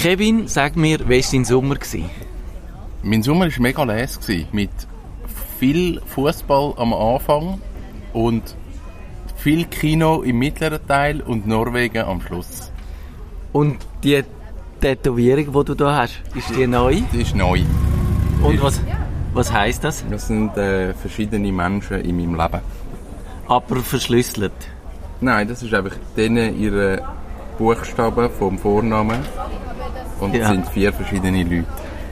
Kevin, sag mir, wie war dein Sommer? Gewesen? Mein Sommer war mega gewesen, mit viel Fußball am Anfang und viel Kino im mittleren Teil und Norwegen am Schluss. Und die Tätowierung, die du da hast, ist die neu? Die ist neu. Und was, was heisst das? Das sind äh, verschiedene Menschen in meinem Leben. Aber verschlüsselt? Nein, das ist einfach denen ihre Buchstaben vom Vornamen. Und es Ja. sind vier verschiedene Leute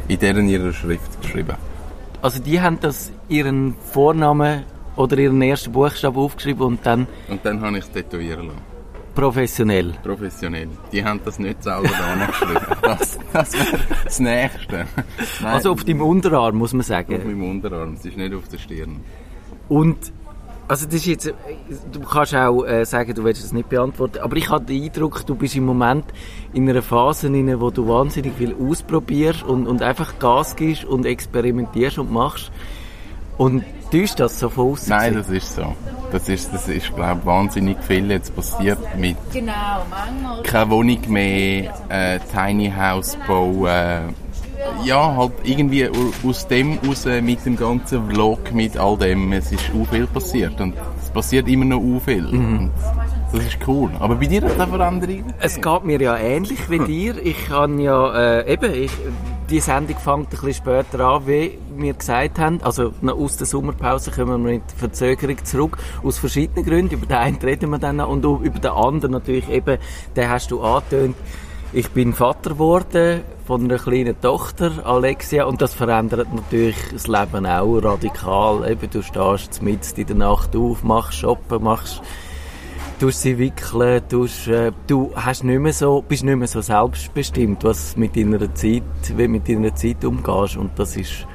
in deren ihrer Schrift geschrieben. Also die haben das ihren Vornamen oder ihren ersten Buchstaben aufgeschrieben und dann Und dann habe ich es tätowieren lassen. professionell. Professionell. Die haben das nicht selber da geschrieben. Das, das wäre das Nächste. Nein, Also auf deinem Unterarm, muss man auf sagen. meinem Unterarm. Es ist nicht auf der Stirn. Und also das ist jetzt, äh, du kannst auch äh, sagen, du willst es nicht beantworten, aber ich habe den Eindruck, du bist im Moment in einer Phase, in der du wahnsinnig viel ausprobierst und, und einfach Gas gibst und experimentierst und machst. Und täuscht das so von außen? Nein, das ist so. Das ist, das ist glaube wahnsinnig viel jetzt passiert mit Genau, manchmal. keine Wohnung mehr, äh, Tiny House bauen. Ja, halt irgendwie au- aus dem raus mit dem ganzen Vlog, mit all dem, es ist auch viel passiert und es passiert immer noch auch viel. Und das ist cool. Aber bei dir hat es eine Veränderung Es geht mir ja ähnlich wie dir. Ich kann ja, äh, eben, ich, die Sendung fängt ein bisschen später an, wie wir gesagt haben. Also aus der Sommerpause kommen wir mit Verzögerung zurück. Aus verschiedenen Gründen. Über den einen reden wir dann noch und über den anderen natürlich eben, den hast du angetönt. Ich bin Vater geworden von einer kleinen Tochter, Alexia, und das verändert natürlich das Leben auch radikal. Eben, du stehst mitten in der Nacht auf, machst Shoppen, machst tust sie wickeln, tust, äh, du hast nicht mehr so, bist nicht mehr so selbstbestimmt, was mit deiner Zeit, wie mit deiner Zeit umgehst. Und das ist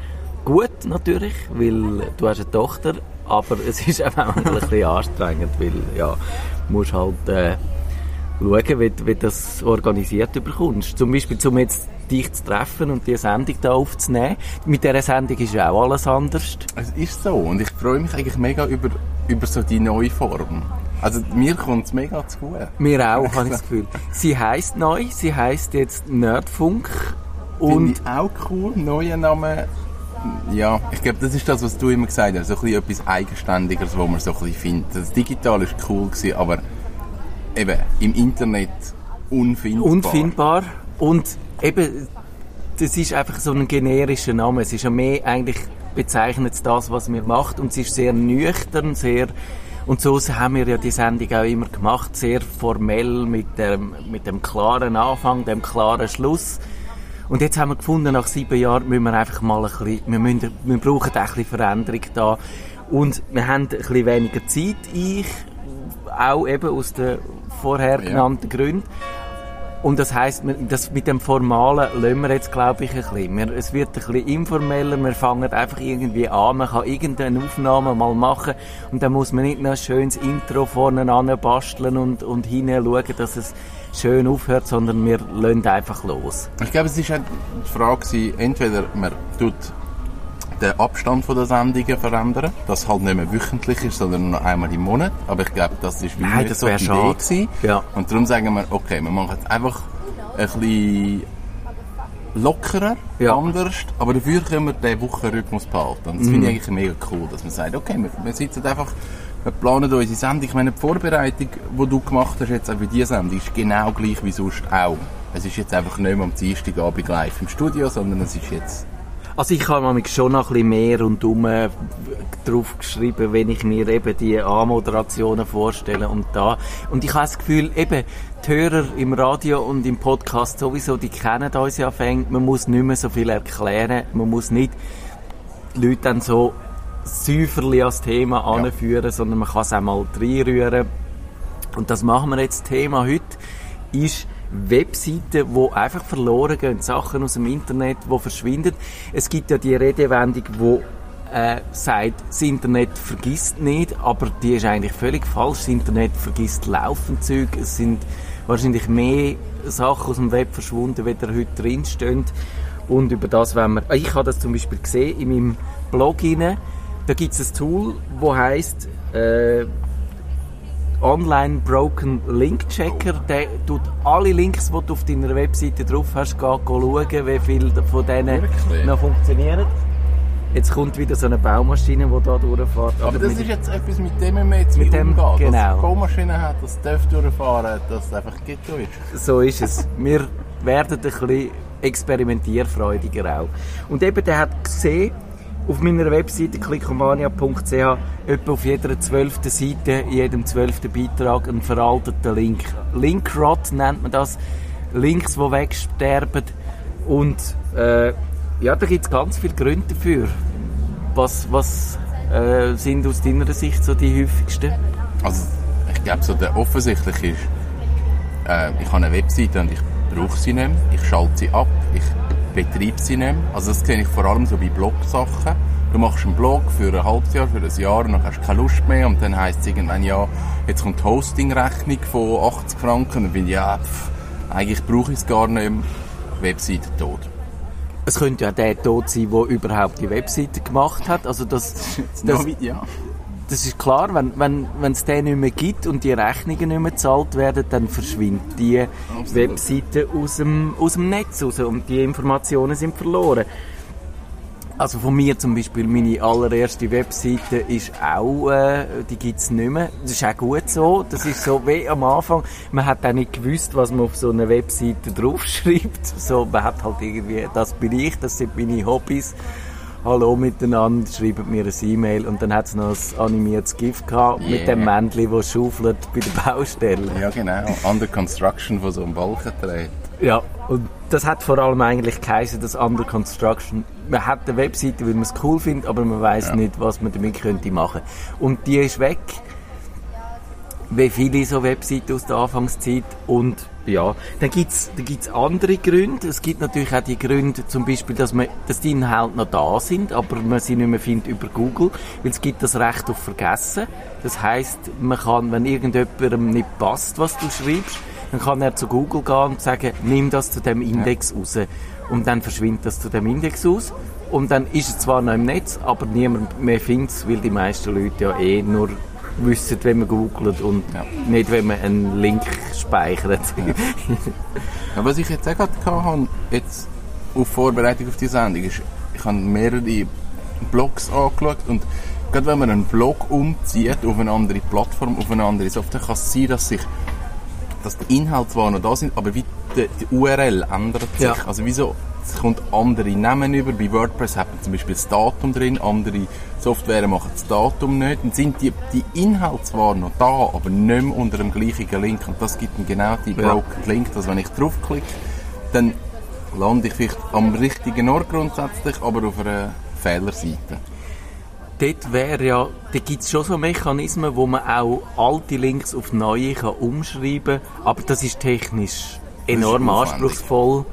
gut natürlich, weil du hast eine Tochter, aber es ist auch ein bisschen anstrengend, weil ja, du musst halt äh, schauen, wie, wie das organisiert bekommst. Zum Beispiel, um jetzt dich zu treffen und die Sendung da aufzunehmen. Mit dieser Sendung ist ja auch alles anders. Es ist so und ich freue mich eigentlich mega über, über so die neue Form. Also mir kommt es mega zu gut. Mir auch, habe ich das Gefühl. Sie heißt neu, sie heißt jetzt Nerdfunk Finde und ich auch cool, neuer Name. Ja, ich glaube, das ist das, was du immer gesagt hast, so ein bisschen etwas Eigenständiges, wo man so ein bisschen findet. Das Digital ist cool gewesen, aber eben im Internet unfindbar. unfindbar und eben, das ist einfach so ein generischer Name. Es ist ja mehr eigentlich bezeichnet das, was wir macht und es ist sehr nüchtern, sehr und so haben wir ja die Sendung auch immer gemacht, sehr formell mit dem, mit dem klaren Anfang, dem klaren Schluss. Und jetzt haben wir gefunden, nach sieben Jahren müssen wir einfach mal ein bisschen, wir, müssen, wir brauchen auch ein bisschen Veränderung da. Und wir haben ein bisschen weniger Zeit, ich, auch eben aus den vorher Ja. genannten Gründen. Und das heisst, das mit dem Formalen lassen wir jetzt, glaube ich, ein bisschen. Wir, es wird ein bisschen informeller, wir fangen einfach irgendwie an, man kann irgendeine Aufnahme mal machen und dann muss man nicht noch ein schönes Intro vorne basteln und, und hinein schauen, dass es schön aufhört, sondern wir lassen einfach los. Ich glaube, es war die Frage, entweder man tut den Abstand von der Sendungen verändern, dass halt nicht mehr wöchentlich ist, sondern nur einmal im Monat. Aber ich glaube, das ist nicht das so die Idee gewesen. Ja. Und darum sagen wir, okay, wir machen es einfach ein bisschen lockerer, Ja. anders, aber dafür können wir den Wochenrhythmus behalten. Und das finde ich eigentlich mega cool, dass man sagt, okay, wir, wir sitzen einfach, wir planen unsere Sendung. Ich meine, die Vorbereitung, die du gemacht hast jetzt auch für diese Sendung, ist genau gleich wie sonst auch. Es ist jetzt einfach nicht mehr am Dienstagabend live im Studio, sondern es ist jetzt Also ich habe nämlich schon noch ein bisschen mehr rundum äh, drauf geschrieben, wenn ich mir eben die Anmoderationen vorstelle und da. Und ich habe das Gefühl, eben, die Hörer im Radio und im Podcast sowieso, die kennen uns ja fängt. Man muss nicht mehr so viel erklären. Man muss nicht die Leute dann so säuferli als Thema anführen, sondern man kann es auch mal reinrühren. Und das machen wir jetzt. Thema heute ist Webseiten, wo einfach verloren gehen, Sachen aus dem Internet, wo verschwinden. Es gibt ja die Redewendung, wo äh, sagt, das Internet vergisst nicht, aber die ist eigentlich völlig falsch. Das Internet vergisst laufend Zeug. Es sind wahrscheinlich mehr Sachen aus dem Web verschwunden, wie da heute drinstehen. Und über das wenn wir, ich habe das zum Beispiel gesehen in meinem Blog. Da gibt es ein Tool, wo heißt äh, Online Broken Link Checker. Der tut alle Links, die du auf deiner Webseite drauf hast, gehen, schauen, wie viele von denen Wirklich? noch funktionieren. Jetzt kommt wieder so eine Baumaschine, die da durchfährt. Aber das ist jetzt etwas, mit dem wir jetzt Mit dem- umgehen. Dass genau. es Baumaschinen hat, das darf durchfahren, dass es einfach geht durch. So ist es. Wir werden ein bisschen experimentierfreudiger auch. Und eben, der hat gesehen, auf meiner Webseite klickomania.ch etwa auf jeder zwölften Seite, in jedem zwölften Beitrag einen veralteten Link. Linkrot nennt man das. Links, die wegsterben. Und äh, ja, da gibt es ganz viele Gründe dafür. Was, was äh, sind aus deiner Sicht so die häufigsten? Also, ich glaube, so der offensichtliche ist, äh, ich habe eine Webseite und ich brauche sie nicht mehr, ich schalte sie ab, ich betreibe sie nicht mehr. Also das sehe ich vor allem so bei Blog-Sachen. Du machst einen Blog für ein halbes Jahr, für ein Jahr und dann hast du keine Lust mehr und dann heisst es irgendwann, ja, jetzt kommt die Hosting-Rechnung von 80 Franken und dann bin ich, ja, pff, eigentlich brauche ich es gar nicht mehr. Webseite tot. Es könnte ja der tot sein, der überhaupt die Webseite gemacht hat. Also das, das, No, ja. Das ist klar, wenn wenn wenn, es den nicht mehr gibt und die Rechnungen nicht mehr gezahlt werden, dann verschwindet die Absolut. Webseite aus dem, aus dem Netz raus und die Informationen sind verloren. Also von mir zum Beispiel, meine allererste Webseite ist auch, äh, die gibt's nicht mehr. Das ist auch gut so. Das ist so wie am Anfang. Man hat auch nicht gewusst, was man auf so einer Webseite draufschreibt. So, man hat halt irgendwie, das bin ich, das sind meine Hobbys. Hallo miteinander, schreibt mir ein E-Mail und dann hat es noch ein animiertes GIF gehabt mit Yeah. dem Männchen, das schaufelt bei der Baustelle. Ja, genau. Under Construction von so einem Balken dreht. Ja, und das hat vor allem eigentlich geheißen, das Under Construction. Man hat eine Webseite, weil man es cool findet, aber man weiß Ja. nicht, was man damit könnte machen. Und die ist weg. Wie viele so Webseiten aus der Anfangszeit. Und ja, dann gibt's dann gibt's andere Gründe. Es gibt natürlich auch die Gründe, zum Beispiel, dass, man, dass die Inhalte noch da sind, aber man sie nicht mehr findet über Google, weil es gibt das Recht auf Vergessen. Das heißt, man kann, wenn irgendjemandem nicht passt, was du schreibst, dann kann er zu Google gehen und sagen, nimm das zu dem Index raus. Und dann verschwindet das zu dem Index aus. Und dann ist es zwar noch im Netz, aber niemand mehr findet es, weil die meisten Leute ja eh nur wissen, wenn man googelt und Ja. nicht, wenn man einen Link speichert. Ja, was ich jetzt auch gerade hatte, jetzt auf Vorbereitung auf die Sendung, ist, ich habe mehrere Blogs angeschaut und gerade wenn man einen Blog umzieht auf eine andere Plattform, auf eine andere Software, kann es sein, dass sich dass die Inhalte zwar noch da sind, aber wie die, die URL ändert sich. Ja. Also wieso, es kommt andere Namen über. Bei WordPress hat man zum Beispiel das Datum drin, andere Software machen das Datum nicht. Dann sind die, die Inhalte zwar noch da, aber nicht mehr unter dem gleichen Link. Und das gibt dann genau die Ja. Broken Link, dass wenn ich draufklicke, dann lande ich vielleicht am richtigen Ort grundsätzlich, aber auf einer Fehlerseite. Dort wäre ja, da gibt es schon so Mechanismen, wo man auch alte Links auf neue kann umschreiben kann, aber das ist technisch enorm aufwendig. anspruchsvoll.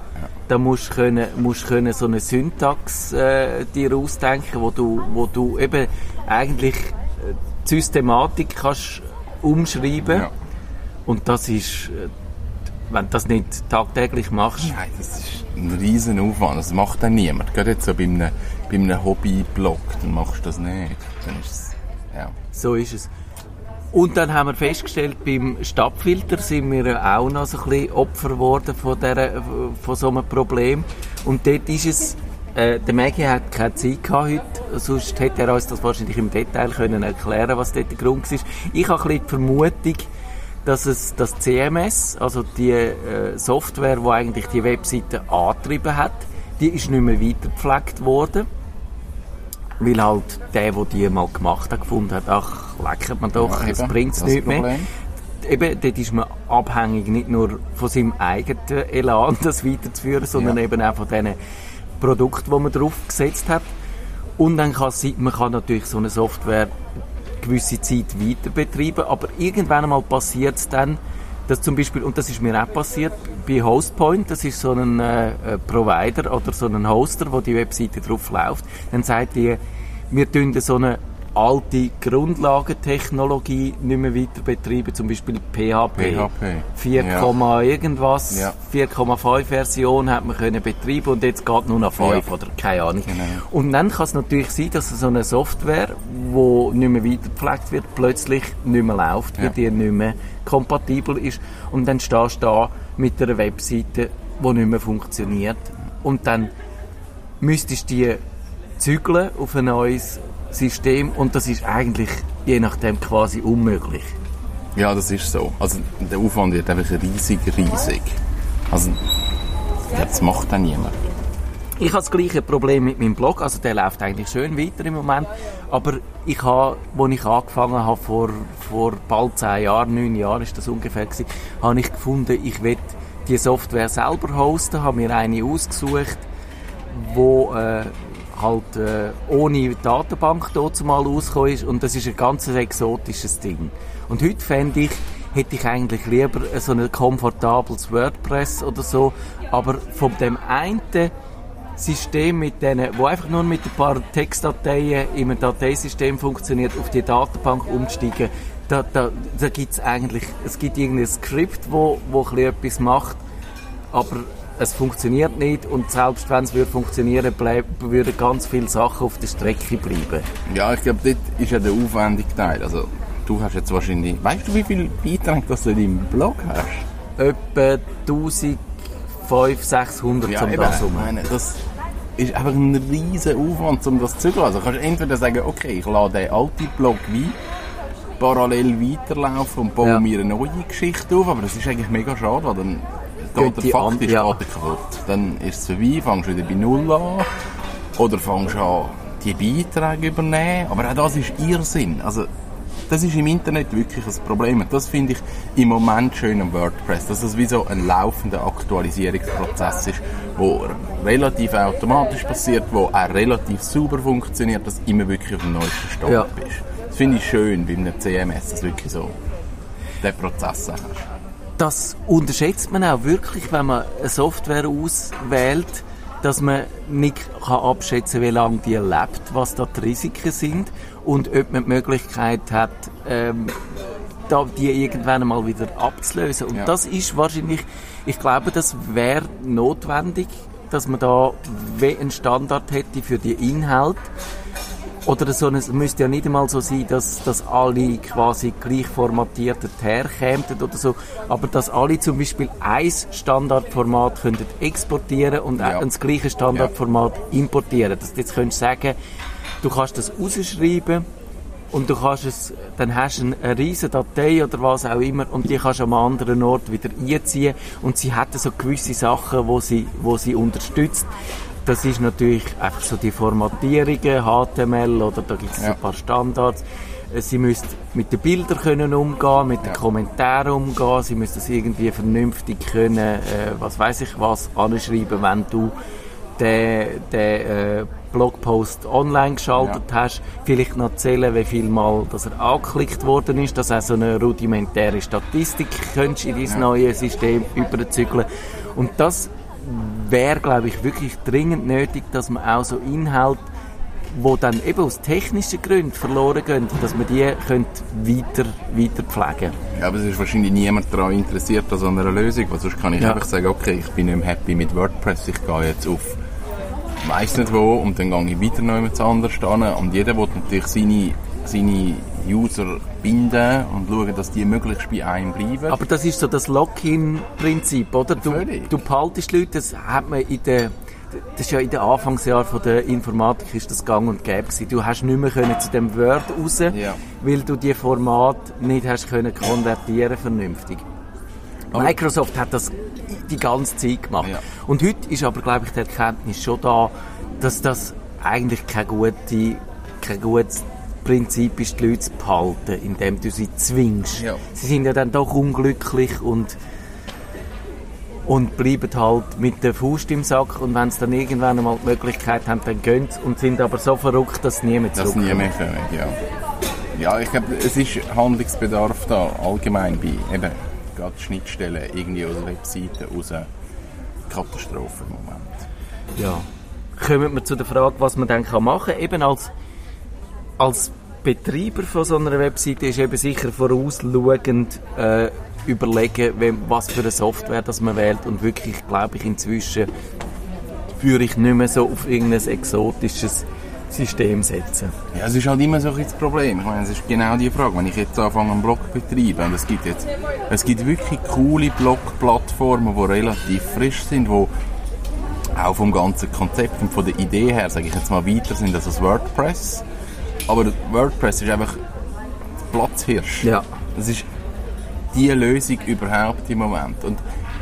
Da musst du können, musst können so eine Syntax äh, dir ausdenken, wo du, wo du eben eigentlich äh, die Systematik kannst umschreiben. Ja. Und das ist, äh, wenn du das nicht tagtäglich machst, Nein, das ist ein riesen Aufwand. Das macht dann niemand. Gerade jetzt so bei einem, bei einem Hobby-Blog, dann machst du das nicht. Dann ist es, ja. So ist es. Und dann haben wir festgestellt, beim Stadtfilter sind wir ja auch noch so ein bisschen Opfer geworden von, dieser, von so einem Problem. Und dort ist es, äh, der Maggie hat keine Zeit gehabt heute, sonst hätte er uns das wahrscheinlich im Detail können erklären was dort der Grund war. Ich habe ein bisschen die Vermutung, dass es das CMS, also die äh, Software, die eigentlich die Webseite angetrieben hat, die ist nicht mehr weitergepflegt worden. Weil halt der, der die mal gemacht hat, gefunden hat, ach, leckert man doch, Ja, eben, bringt es nicht mehr. Eben, dort ist man abhängig nicht nur von seinem eigenen Elan, das weiterzuführen, sondern Ja. eben auch von den Produkten, die man drauf gesetzt hat. Und dann kann es sein, man kann natürlich so eine Software gewisse Zeit weiter betreiben, aber irgendwann einmal passiert es dann, dass zum Beispiel, und das ist mir auch passiert, bei Hostpoint, das ist so ein äh, äh, Provider oder so ein Hoster, wo die Webseite drauf läuft, dann sagt die, wir tun so eine alte Grundlagentechnologie nicht mehr weiter betreiben, zum Beispiel PHP. PHP. 4, Ja. irgendwas, Ja. 4,5 Version hat man können betreiben und jetzt geht nur noch 5 Ja. oder keine Ahnung. Genau. Und dann kann es natürlich sein, dass so eine Software, die nicht mehr weitergepflegt wird, plötzlich nicht mehr läuft, weil die nicht mehr kompatibel ist. Und dann stehst du da mit einer Webseite, die nicht mehr funktioniert. Und dann müsstest du die zügeln auf ein neues System und das ist eigentlich je nachdem quasi unmöglich. Ja, das ist so. Also der Aufwand wird einfach riesig, riesig. Also das macht dann niemand. Ich habe das gleiche Problem mit meinem Blog, also der läuft eigentlich schön weiter im Moment, aber ich habe, als ich angefangen habe, vor, vor bald zehn Jahren, neun Jahren ist das ungefähr gewesen, habe ich gefunden, ich will die Software selber hosten, habe mir eine ausgesucht, wo äh, halt äh, ohne Datenbank dort mal rausgekommen ist. Und das ist ein ganz exotisches Ding. Und heute fände ich, hätte ich eigentlich lieber so ein komfortables WordPress oder so, aber von dem einen System mit denen, wo einfach nur mit ein paar Textdateien einem Dateisystem funktioniert, auf die Datenbank umsteigen, da, da, da gibt es eigentlich, es gibt irgendein Skript, wo, wo etwas macht, aber es funktioniert nicht und selbst wenn es würde funktionieren, bleib, würden ganz viele Sachen auf der Strecke bleiben. Ja, ich glaube, dort ist ja der aufwendige Teil. Also du hast jetzt wahrscheinlich... Weißt du, wie viele Beiträge das du in deinem Blog hast? Etwa 1500, 600 zum eben, das meine, das ist einfach ein riesen Aufwand, um das zu zügeln. Also kannst du entweder sagen, okay, ich lade den alten Blog wie parallel weiterlaufen und baue Ja. mir eine neue Geschichte auf, aber das ist eigentlich mega schade, weil dann Geht der die an- faktisch ja. geht der kaputt. Dann ist es vorbei, fängst du wieder bei Null an oder fängst an, die Beiträge übernehmen. Aber auch das ist Irrsinn. Also, das ist im Internet wirklich ein Problem. Und das finde ich im Moment schön am WordPress, dass es wie so ein laufender Aktualisierungsprozess ist, wo relativ automatisch passiert, wo auch relativ sauber funktioniert, dass immer wirklich auf dem neuesten Stand Ja. bist. Das finde ich schön bei einem CMS, dass wirklich so den Prozess hast. Das unterschätzt man auch wirklich, wenn man eine Software auswählt, dass man nicht kann abschätzen wie lange die lebt, was da die Risiken sind und ob man die Möglichkeit hat, ähm, die irgendwann mal wieder abzulösen. Und Ja. das ist wahrscheinlich, ich glaube, das wäre notwendig, dass man da einen Standard hätte für die Inhalte. Oder so, es müsste ja nicht einmal so sein, dass, dass alle quasi gleich formatiert herkämen oder so, aber dass alle zum Beispiel ein Standardformat könnten exportieren und Ja. das gleiche Standardformat importieren. Dass du jetzt könntest sagen, du kannst das rausschreiben und du kannst es, dann hast du eine, riesige Datei oder was auch immer und die kannst du am anderen Ort wieder einziehen und sie hat so gewisse Sachen, wo sie, wo sie unterstützt. Das ist natürlich einfach so die Formatierungen, HTML oder da gibt es Ja. ein paar Standards. Äh, Sie müssen mit den Bildern können umgehen, mit den Ja. Kommentaren umgehen, sie müssen das irgendwie vernünftig können, äh, was weiß ich was, anschreiben, wenn du den, den äh, Blogpost online geschaltet hast, vielleicht noch zählen, wie viel Mal dass er angeklickt worden ist, dass auch so eine rudimentäre Statistik könntest in dein neue System überzügeln. Und das wäre, glaube ich, wirklich dringend nötig, dass man auch so Inhalte, wo dann eben aus technischen Gründen verloren gehen, dass man die könnte weiter, weiter pflegen Ja, aber es ist wahrscheinlich niemand daran interessiert an so einer Lösung, weil sonst kann ich Ja. einfach sagen, okay, ich bin nicht mehr happy mit WordPress, ich gehe jetzt auf weiss nicht wo und dann gehe ich wieder noch jemand anders hin und jeder will natürlich seine, seine User binden und schauen, dass die möglichst bei einem bleiben. Aber das ist so das Lock-in-Prinzip, oder? Du, Völlig. du behaltest Leute, das hat man in der das ist ja in den Anfangsjahren von der Informatik ist das gang und gäbe gewesen. Du hast nicht mehr können zu dem Word raus, Ja. weil du die Format nicht hast können konvertieren vernünftig. Microsoft hat das die ganze Zeit gemacht. Ja. Und heute ist aber, glaube ich, die Erkenntnis schon da, dass das eigentlich gute, kein gutes Prinzip ist, die Leute zu behalten, indem du sie zwingst. Ja. Sie sind ja dann doch unglücklich und und bleiben halt mit der Faust im Sack und wenn sie dann irgendwann einmal die Möglichkeit haben, dann gehen sie und sind aber so verrückt, dass sie nie mehr Das zurückkommen. nie mehr können, ja. Ja, ich glaube, es ist Handlungsbedarf da, allgemein bei eben gerade Schnittstellen irgendwie aus Webseiten raus. Katastrophe im Moment. Ja. Kommen wir zu der Frage, was man dann machen kann. Eben als, als Betreiber von so einer Webseite ist eben sicher vorausschauend äh, überlegen, wem, was für eine Software das man wählt und wirklich, glaube ich, inzwischen würde ich nicht mehr so auf irgendein exotisches System setzen. Ja, es ist halt immer so ein das Problem. Ich meine, es ist genau die Frage. Wenn ich jetzt anfange, einen Blog zu betreiben, und es gibt jetzt, es gibt wirklich coole Blog-Plattformen, die relativ frisch sind, die auch vom ganzen Konzept und von der Idee her, sage ich jetzt mal, weiter sind als WordPress. Aber WordPress ist einfach Platzhirsch. Ja. Das ist die Lösung überhaupt im Moment. Und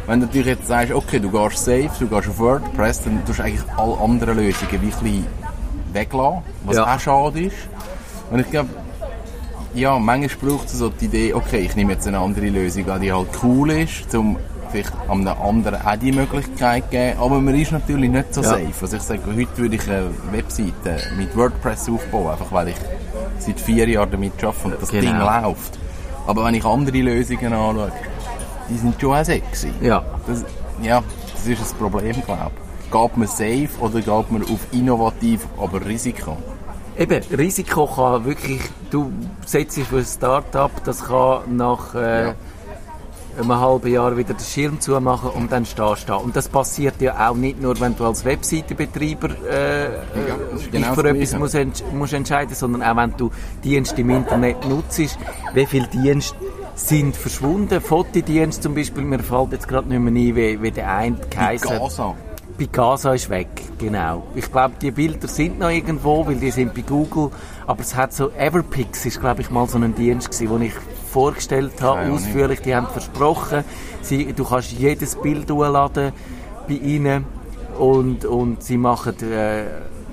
wenn du natürlich jetzt sagst, okay, du gehst safe, du gehst auf WordPress, dann tust du eigentlich alle anderen Lösungen ein bisschen weglassen, was Ja. auch schade ist. Und ich glaube, ja, manchmal braucht es so die Idee, okay, ich nehme jetzt eine andere Lösung an, die halt cool ist, um vielleicht an einem anderen auch die Möglichkeit geben, aber man ist natürlich nicht so Ja. safe. Also ich sage, heute würde ich eine Webseite mit WordPress aufbauen, einfach weil ich seit vier Jahren damit arbeite und das Genau. Ding läuft. Aber wenn ich andere Lösungen anschaue, die sind schon auch sexy. Ja. Das, ja, das ist das Problem, glaube ich. Geht man safe oder geht man auf innovativ, aber Risiko? Eben, Risiko kann wirklich, du setzt dich für ein Start-up, das kann nach äh, Ja. Einem halben Jahr wieder den Schirm zumachen und dann stehst du da. Und das passiert ja auch nicht nur, wenn du als Webseitenbetreiber äh, ist dich genau für das etwas musst, musst entscheiden, sondern auch wenn du Dienste im Internet nutzt, wie viele Dienste sind verschwunden. Fotodienste zum Beispiel, mir fällt jetzt gerade nicht mehr ein, wie, wie der eine geheißen. Gaza. Picasa ist weg, genau. Ich glaube, die Bilder sind noch irgendwo, weil die sind bei Google. Aber es hat so, Everpix ist, glaube ich, mal so ein Dienst gewesen, den ich vorgestellt habe, Ahnung. ausführlich. Die haben versprochen, sie, du kannst jedes Bild hochladen bei ihnen und, und sie machen äh,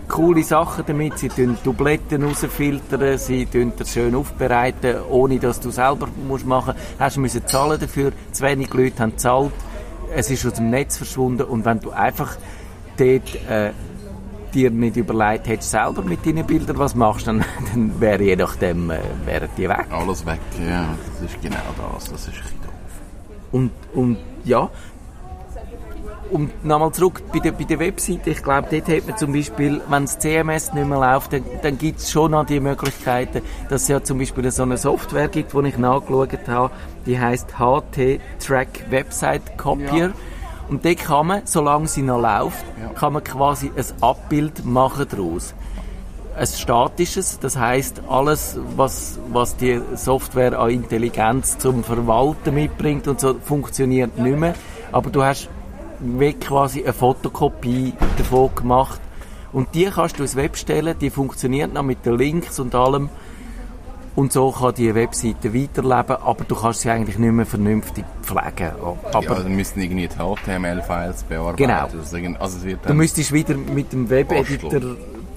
coole Sachen damit. Sie tun Dubletten rausfiltern, sie tun das schön aufbereiten, ohne dass du selber musst machen musst. Hast müssen zahlen dafür. Zu wenig Leute haben gezahlt. Es ist aus dem Netz verschwunden und wenn du einfach dort äh, dir nicht überlegt hättest, selber mit deinen Bildern was machst, dann, dann wäre je nachdem äh, wären die weg. Alles weg, ja, das ist genau das. Das ist ein bisschen doof. Und, und ja, und nochmal zurück bei der, bei der Webseite. Ich glaube, dort hat man zum Beispiel, wenn das CMS nicht mehr läuft, dann, dann gibt es schon noch die Möglichkeiten, dass es ja zum Beispiel so eine Software gibt, die ich nachgeschaut habe, die heißt HT Track Website Copier. Ja. Und dort kann man, solange sie noch läuft, kann man quasi ein Abbild machen daraus. Ein statisches, das heißt alles, was, was die Software an Intelligenz zum Verwalten mitbringt und so, funktioniert nicht mehr. Aber du hast wie quasi eine Fotokopie davon gemacht. Und die kannst du ins Web stellen, die funktioniert noch mit den Links und allem. Und so kann die Webseite weiterleben, aber du kannst sie eigentlich nicht mehr vernünftig pflegen. Aber ja, dann müssten irgendwie die HTML-Files bearbeiten. Genau. Also, also es wird du müsstest wieder mit dem Webeditor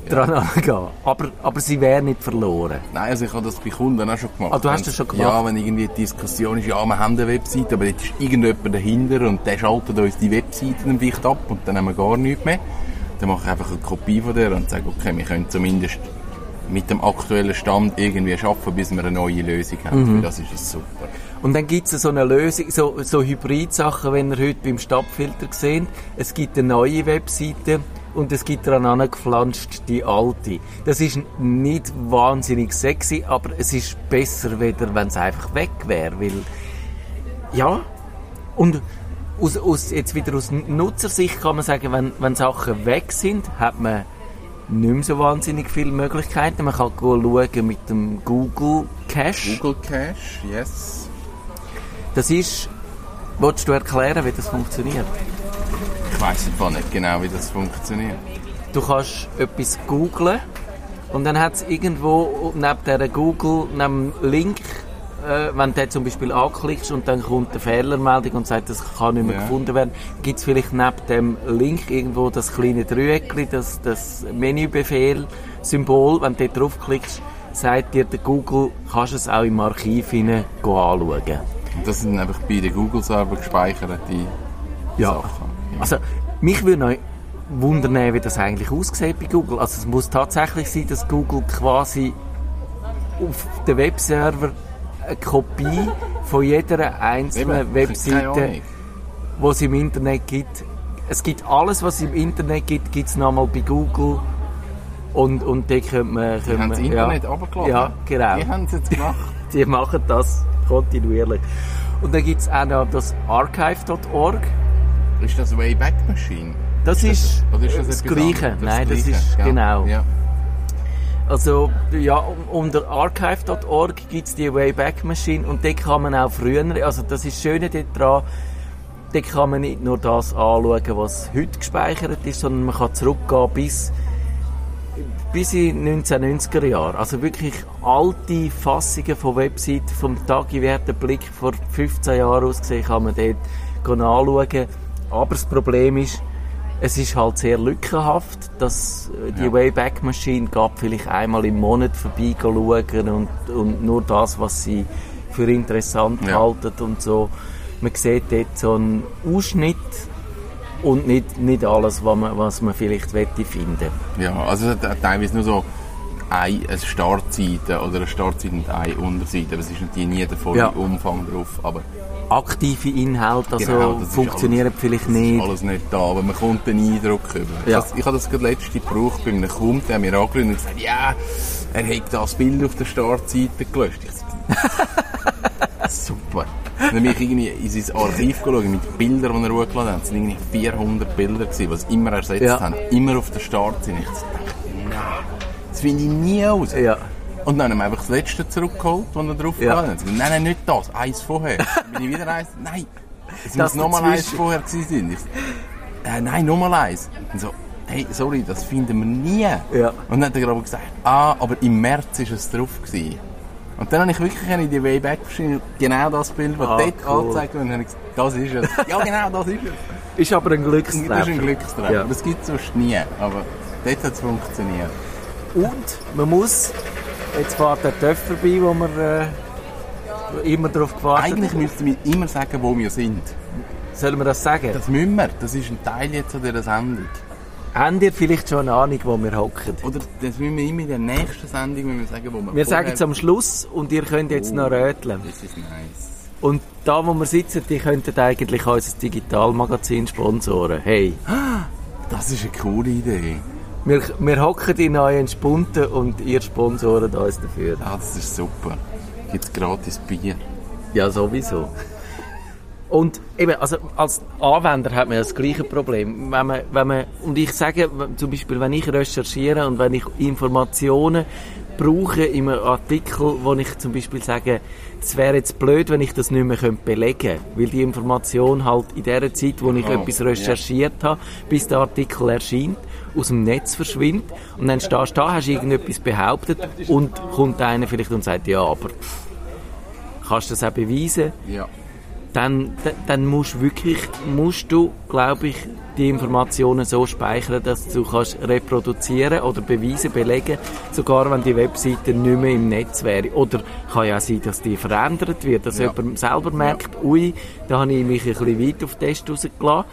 dran angehen. Aber, aber sie wäre nicht verloren. Nein, also ich habe das bei Kunden auch schon gemacht. Ah, du hast das schon gemacht? Ja, wenn irgendwie die Diskussion ist, ja, wir haben eine Webseite, aber jetzt ist irgendjemand dahinter und der schaltet uns die Webseite dann vielleicht ab und dann haben wir gar nichts mehr. Dann mache ich einfach eine Kopie von der und sage, okay, wir können zumindest mit dem aktuellen Stand irgendwie schaffen, bis wir eine neue Lösung haben. Mhm. Das ist es super. Und dann gibt es so eine Lösung, so, so Hybrid-Sachen, wenn ihr heute beim Stadtfilter seht. Es gibt eine neue Webseite und es gibt daran angeflanscht die alte. Das ist nicht wahnsinnig sexy, aber es ist besser, weder wenn es einfach weg wäre, weil ja und aus, aus, jetzt wieder aus Nutzersicht kann man sagen, wenn, wenn Sachen weg sind, hat man nicht mehr so wahnsinnig viele Möglichkeiten. Man kann schauen mit dem Google Cache. Google Cache, yes. Das ist, willst du erklären, wie das funktioniert? Ich weiss einfach nicht genau, wie das funktioniert. Du kannst etwas googlen und dann hat es irgendwo neben dieser Google, neben dem Link, äh, wenn du zum Beispiel anklickst und dann kommt eine Fehlermeldung und sagt, das kann nicht mehr Ja. gefunden werden, gibt es vielleicht neben dem Link irgendwo das kleine Dreieckchen, das, das Menübefehl-Symbol. Wenn du dort draufklickst, sagt dir der Google, kannst du es auch im Archiv hinein anschauen. Und das sind einfach bei den Google-Server gespeicherte Ja. Sachen. Also, mich würde noch wundern, wie das eigentlich aussieht bei Google. Also, es muss tatsächlich sein, dass Google quasi auf den Webserver eine Kopie von jeder einzelnen Webseite, die es im Internet gibt. Es gibt alles, was es im Internet gibt, gibt es nochmal bei Google. Und, und dort könnte man... Die Könnte haben das Internet ja, runtergeladen. Ja, genau. Die haben es jetzt gemacht. Die machen das kontinuierlich. Und dann gibt es auch noch das archive.org. Ist das Wayback Machine? Das ist, oder ist das das Gleiche. Nein, das Gleiche, ist gell? genau. Ja. Also, ja, unter archive.org gibt es die Wayback Machine und dort kann man auch früher, also das ist das Schöne dran, dort kann man nicht nur das anschauen, was heute gespeichert ist, sondern man kann zurückgehen bis, bis in 1990er Jahre. Also wirklich alte Fassungen von Webseiten vom Tag, wie hat der Blick vor 15 Jahren ausgesehen, kann man dort anschauen. Aber das Problem ist, es ist halt sehr lückenhaft, dass äh, die Ja. Wayback Machine geht vielleicht einmal im Monat vorbei schauen und, und nur das, was sie für interessant Ja. halten und so. Man sieht dort so einen Ausschnitt und nicht, nicht alles, was man, was man vielleicht wette finden. Ja, also es hat teilweise nur so eine, eine Startseite oder eine Startseite und eine Unterseite. Aber es ist natürlich nie der volle Ja. Umfang drauf. Aber Aktive Inhalte also Genau, funktionieren alles- vielleicht das ist nicht. alles nicht da, aber man kommt den Eindruck über. Ja. Ich, ich habe das gerade letzte gebraucht bei einem Kunden, der mir angerufen und gesagt, ja, er hat das Bild auf der Startseite gelöscht. Ich super. Dann bin ich irgendwie in sein Archiv geschaut mit Bildern, die er hochgeladen hat. Es waren irgendwie 400 Bilder, gewesen, was immer ersetzt Ja. haben. Immer auf der Startseite. Ich dachte, nein, das finde ich nie aus. Ja. Und dann haben wir einfach das letzte zurückgeholt, das er drauf Ja. hat. Nein, nein, nicht das, eins vorher. Dann bin ich wieder eins, nein, es Das muss nochmal eins vorher gewesen sein. Äh, nein, nochmal eins. Und so, hey, sorry, das finden wir nie. Ja. Und dann hat er gerade gesagt, ah, aber im März ist es drauf gewesen. Und dann habe ich wirklich in die Wayback Machine genau das Bild, das Ah, dort cool. angezeigt wird, und dann habe ich gesagt, das ist es. ja, genau, das ist es. Ist aber ein Das Glückstreffer. ist ein Glückstreffer. Ja. Das gibt es sonst nie. Aber dort hat es funktioniert. Und man muss, jetzt fährt der Töff vorbei, wo man äh, immer darauf gewartet Eigentlich müssten wir immer sagen, wo wir sind. Sollen wir das sagen? Das müssen wir. Das ist ein Teil jetzt an dieser Sendung. Habt ihr vielleicht schon eine Ahnung, wo wir hocken? Oder das müssen wir immer in der nächsten Sendung müssen wir sagen, wo wir Wir sagen es am Schluss und ihr könnt jetzt noch röteln. Das ist nice. Und da, wo wir sitzen, die könnten eigentlich unser Digitalmagazin sponsoren. Hey, Das ist eine coole Idee. Wir, wir hocken in euren Spunten und ihr sponsoren uns dafür. Ah, das ist super. Gibt es gratis Bier? Ja, sowieso. Und eben, also als Anwender hat man das gleiche Problem. Wenn man, wenn man, und ich sage, zum Beispiel, wenn ich recherchiere und wenn ich Informationen brauche in einem Artikel, wo ich zum Beispiel sage, es wäre jetzt blöd, wenn ich das nicht mehr könnte belegen könnte, weil die Information halt in der Zeit, wo ich Oh, etwas recherchiert habe, bis der Artikel erscheint, aus dem Netz verschwindet und dann stehst du da, hast irgendetwas behauptet und kommt einer vielleicht und sagt, ja, aber pff, kannst du das auch beweisen? Ja. dann, dann- musst du wirklich, musst du, glaube ich, die Informationen so speichern, dass du kannst reproduzieren oder beweisen, belegen, sogar wenn die Webseite nicht mehr im Netz wäre. Oder kann ja sein, dass die verändert wird, dass Ja. jemand selber merkt, ui, da habe ich mich ein bisschen weit auf den Test rausgelassen.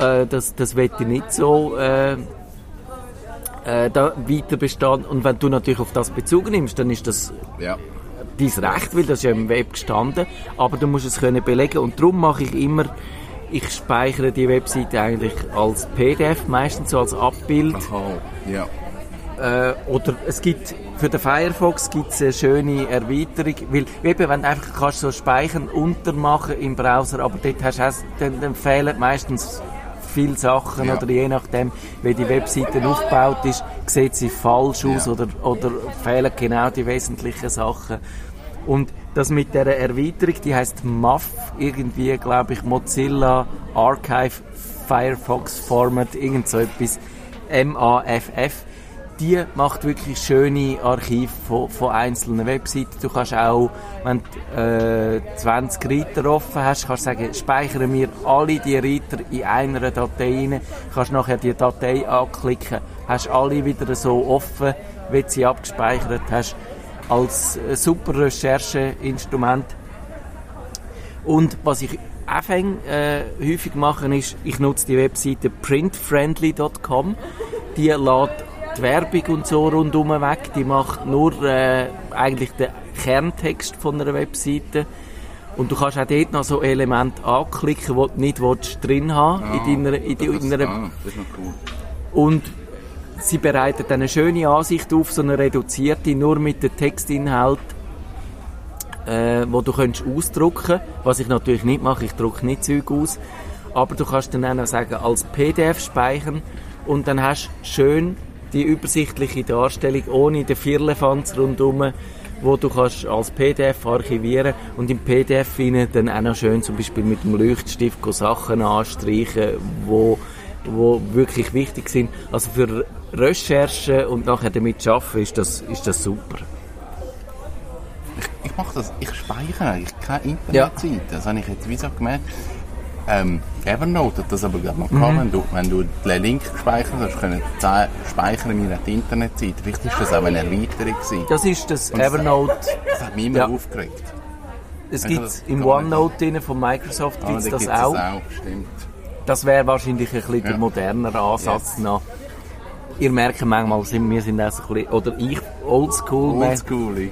Äh, das, das ich nicht so äh, äh, da weiter bestehen. Und wenn du natürlich auf das Bezug nimmst, dann ist das Ja. dein Recht, weil das ist ja im Web gestanden, aber du musst es können belegen und darum mache ich immer, ich speichere die Webseite eigentlich als PDF, meistens so als Abbild Aha. Ja. äh, oder es gibt für den Firefox gibt's eine schöne Erweiterung, weil eben, wenn du einfach kannst so speichern untermachen im Browser, aber dort hast du dann, dann fehlen meistens viele Sachen Ja. oder je nachdem, wie die Webseite aufgebaut ist, sieht sie falsch aus Ja. oder, oder fehlen genau die wesentlichen Sachen. Und das mit der Erweiterung, die heißt MAF, irgendwie, glaube ich, Mozilla Archive Firefox Format, irgend so etwas, M-A-F-F. Die macht wirklich schöne Archive von, von einzelnen Webseiten. Du kannst auch, wenn du äh, 20 Reiter offen hast, kannst du sagen, speichere mir alle die Reiter in einer Datei rein. Kannst nachher die Datei anklicken, hast alle wieder so offen, wie du sie abgespeichert hast als äh, super Rechercheinstrument. Und was ich auch fäng, äh, häufig mache, ist, ich nutze die Webseite printfriendly.com. Die lädt die Werbung und so rundum weg. Die macht nur äh, eigentlich den Kerntext von einer Webseite. Und du kannst auch dort noch so Elemente anklicken, die du nicht willst, drin haben in deiner, in das, deiner ah, das ist noch cool. und sie bereiten dann eine schöne Ansicht auf, so eine reduzierte, nur mit dem Textinhalt, äh, wo du könntest ausdrucken was ich natürlich nicht mache, ich drucke nicht Zeug aus, aber du kannst dann auch sagen, als PDF speichern und dann hast du schön die übersichtliche Darstellung ohne den Firlefanz rundherum, wo du kannst als PDF archivieren und im PDF dann auch noch schön zum Beispiel mit dem Leuchtstift Sachen anstreichen, wo wo wirklich wichtig sind. Also für Recherche und nachher damit arbeiten ist das, ist das super. Ich, ich mache das, ich speichere eigentlich keine Internetseite. Ja. Das habe ich jetzt wie so gemerkt. Ähm, Evernote hat das aber gerade noch mhm. wenn du, wenn du den Link gespeichert hast, können speichern wir die Internetseite. Vielleicht ist das auch eine Erweiterung gewesen. Das ist das Und Evernote. Das, hat mich immer ja. aufgeregt. Es gibt im OneNote drin von Microsoft ah, gibt's das, auch. das auch. Stimmt. Das wäre wahrscheinlich ein bisschen ja. der modernere Ansatz yes. noch. Ihr merkt manchmal, wir sind auch so ein bisschen, oder ich, oldschool. Oldschool.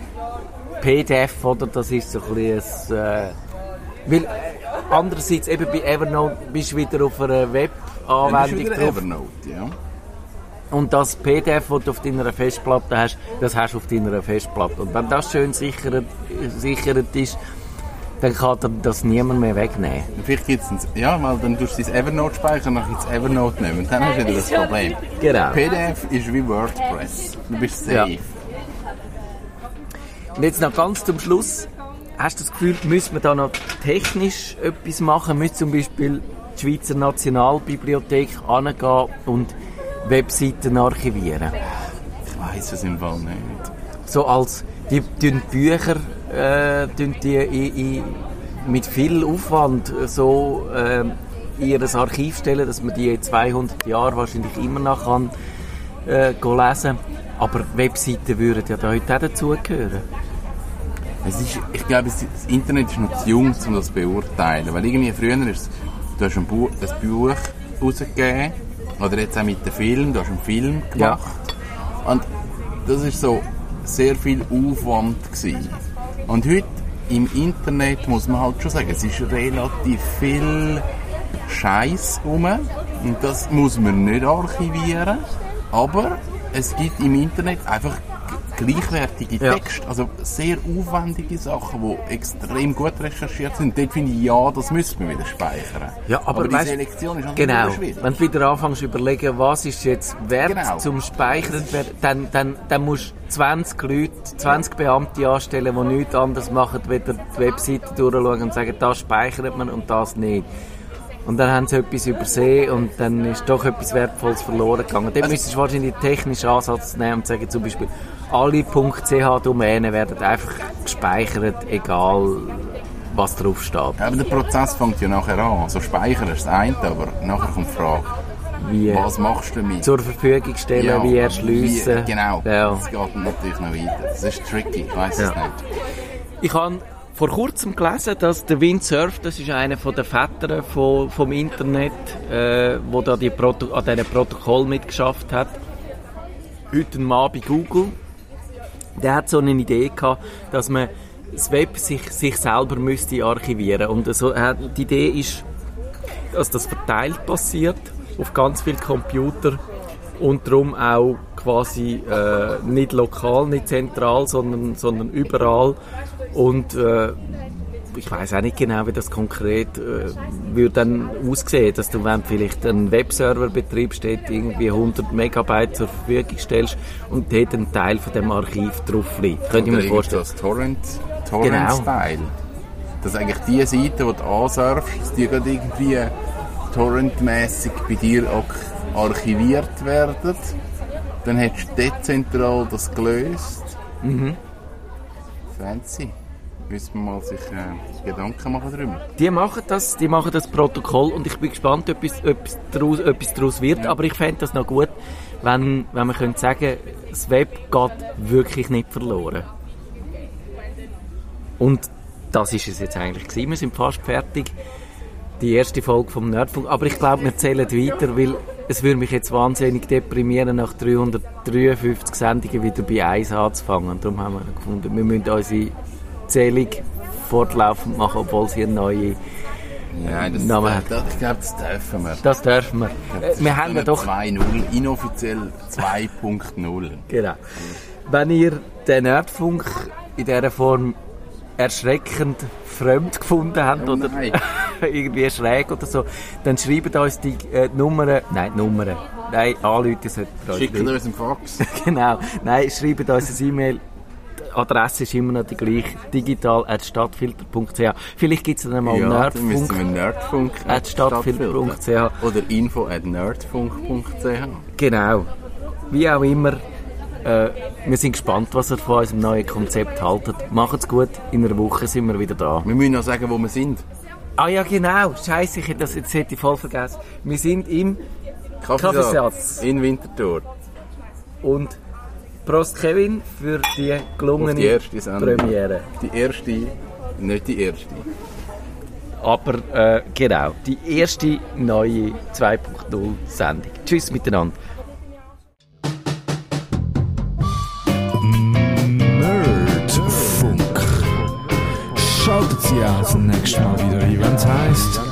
PDF, oder, das ist so ein bisschen, äh, weil andererseits eben bei Evernote bist du wieder auf einer Web-Anwendung drauf. Evernote, ja. Und das PDF, das du auf deiner Festplatte hast, das hast du auf deiner Festplatte. Und wenn das schön sichert, sichert ist, dann kann das niemand mehr wegnehmen. Vielleicht gibt es ja, weil dann tust du dein Evernote speichern, dann kannst du Evernote nehmen. Und dann hast du wieder das Problem. Genau. PDF ist wie WordPress. Du bist safe. Ja. Und jetzt noch ganz zum Schluss. Hast du das Gefühl, müssen wir da noch technisch etwas machen? Müssen zum Beispiel die Schweizer Nationalbibliothek angehen und Webseiten archivieren? Ich weiß es im Fall nicht. So als die, die Bücher äh, die in, in, mit viel Aufwand so äh, in ihr Archiv stellen, dass man die 200 Jahre wahrscheinlich immer noch kann, äh, lesen Aber Webseiten würden ja da heute auch dazugehören. Es ist, ich glaube, das Internet ist noch zu jung, um das zu beurteilen. Weil irgendwie früher ist du hast ein Buch, ein Buch rausgegeben, oder jetzt auch mit dem Film, du hast einen Film gemacht. Ja. Und das ist so sehr viel Aufwand gewesen. Und heute im Internet muss man halt schon sagen, es ist relativ viel Scheiß rum. Und das muss man nicht archivieren. Aber es gibt im Internet einfach gleichwertige ja. Texte, also sehr aufwendige Sachen, die extrem gut recherchiert sind. Dort finde ich, ja, das müssen wir wieder speichern. Ja, aber, aber die weißt, Selektion ist halt genau, schwierig. Wenn du wieder anfängst zu überlegen, was ist jetzt wert genau. zum Speichern, dann, dann, dann musst du 20 Leute, 20 Beamte anstellen, die nichts anderes machen, weder die Webseite durchschauen und sagen, das speichert man und das nicht. Und dann haben sie etwas übersehen und dann ist doch etwas Wertvolles verloren gegangen. Dann also, müsstest du wahrscheinlich den technischen Ansatz nehmen und sagen zum Beispiel, alle .ch-Domänen werden einfach gespeichert, egal was drauf steht. Ja, aber der Prozess fängt ja nachher an. Also speichern ist das eine, aber nachher kommt die Frage, wie was machst du damit? Zur Verfügung stellen, ja, wie erschliessen. Genau, ja. das geht natürlich noch weiter. Das ist tricky, ich weiss ja. es nicht. Ich habe vor kurzem gelesen, dass der Windsurf, das ist einer von den Vätern von, vom Internet, äh, wo die Proto an diesem Protokoll mitgeschafft hat. Heute Mann bei Google. Der hat so eine Idee gehabt, dass man das Web sich, sich selber müsste archivieren. Und so, äh, die Idee ist, dass das verteilt passiert auf ganz viele Computer und darum auch quasi äh, nicht lokal, nicht zentral, sondern, sondern überall. Und äh, ich weiß auch nicht genau, wie das konkret äh, würde dann aussehen, dass du, wenn vielleicht einen Webserver betreibst, dort irgendwie 100 Megabyte zur Verfügung stellst und dort ein Teil von dem Archiv drauf liegt. Könnte ich mir vorstellen. Das Torrent, Torrent-Style. Genau. Dass eigentlich die Seite, die du ansurfst, die gerade irgendwie torrentmäßig bei dir archiviert werden. Dann hättest du dezentral das gelöst. Mhm. Fancy. Müssen wir mal sich äh, Gedanken machen darüber. Die machen das, die machen das Protokoll und ich bin gespannt, ob etwas, etwas, daraus, etwas daraus wird. Ja. Aber ich fände das noch gut, wenn, wenn man könnte sagen, das Web geht wirklich nicht verloren. Und das ist es jetzt eigentlich gewesen. Wir sind fast fertig. Die erste Folge vom Nerdfunk. Aber ich glaube, wir zählen weiter, weil es würde mich jetzt wahnsinnig deprimieren, nach 353 Sendungen wieder bei 1 anzufangen. Darum haben wir gefunden, wir müssen unsere Zählung fortlaufend machen, obwohl sie eine neue Nein, das, Namen hat. das, ich glaube, das dürfen wir. Das dürfen wir. Äh, wir haben ja doch... 2.0, inoffiziell 2.0. Genau. Wenn ihr den Nerdfunk in dieser Form erschreckend fremd gefunden habt Oh oder nein. irgendwie schräg oder so, dann schreibt uns die äh, Nummern, nein, Nummern, nein, anrufen uns Schickt uns einen Fax. Genau, nein, schreibt uns ein E-Mail. Die Adresse ist immer noch die gleiche, digital.stadtfilter.ch. Vielleicht gibt es dann mal einen Ja, dann Nerdfunk. Nerdfunk at stadtfilter.ch. Oder info at nerdfunk.ch. Genau. Wie auch immer, äh, wir sind gespannt, was ihr von unserem neuen Konzept haltet. Macht's gut, in einer Woche sind wir wieder da. Wir müssen noch sagen, wo wir sind. Ah ja, genau. Scheiße, ich hätte das jetzt hätte ich voll vergessen. Wir sind im Kaffeesatz. In Winterthur. und Prost Kevin für die gelungene Auf die erste Sendung. Premiere. Die erste, nicht die erste. Aber äh, genau, die erste neue 2.0 Sendung. Tschüss miteinander. ja, als nächstes Mal wieder Event heißt.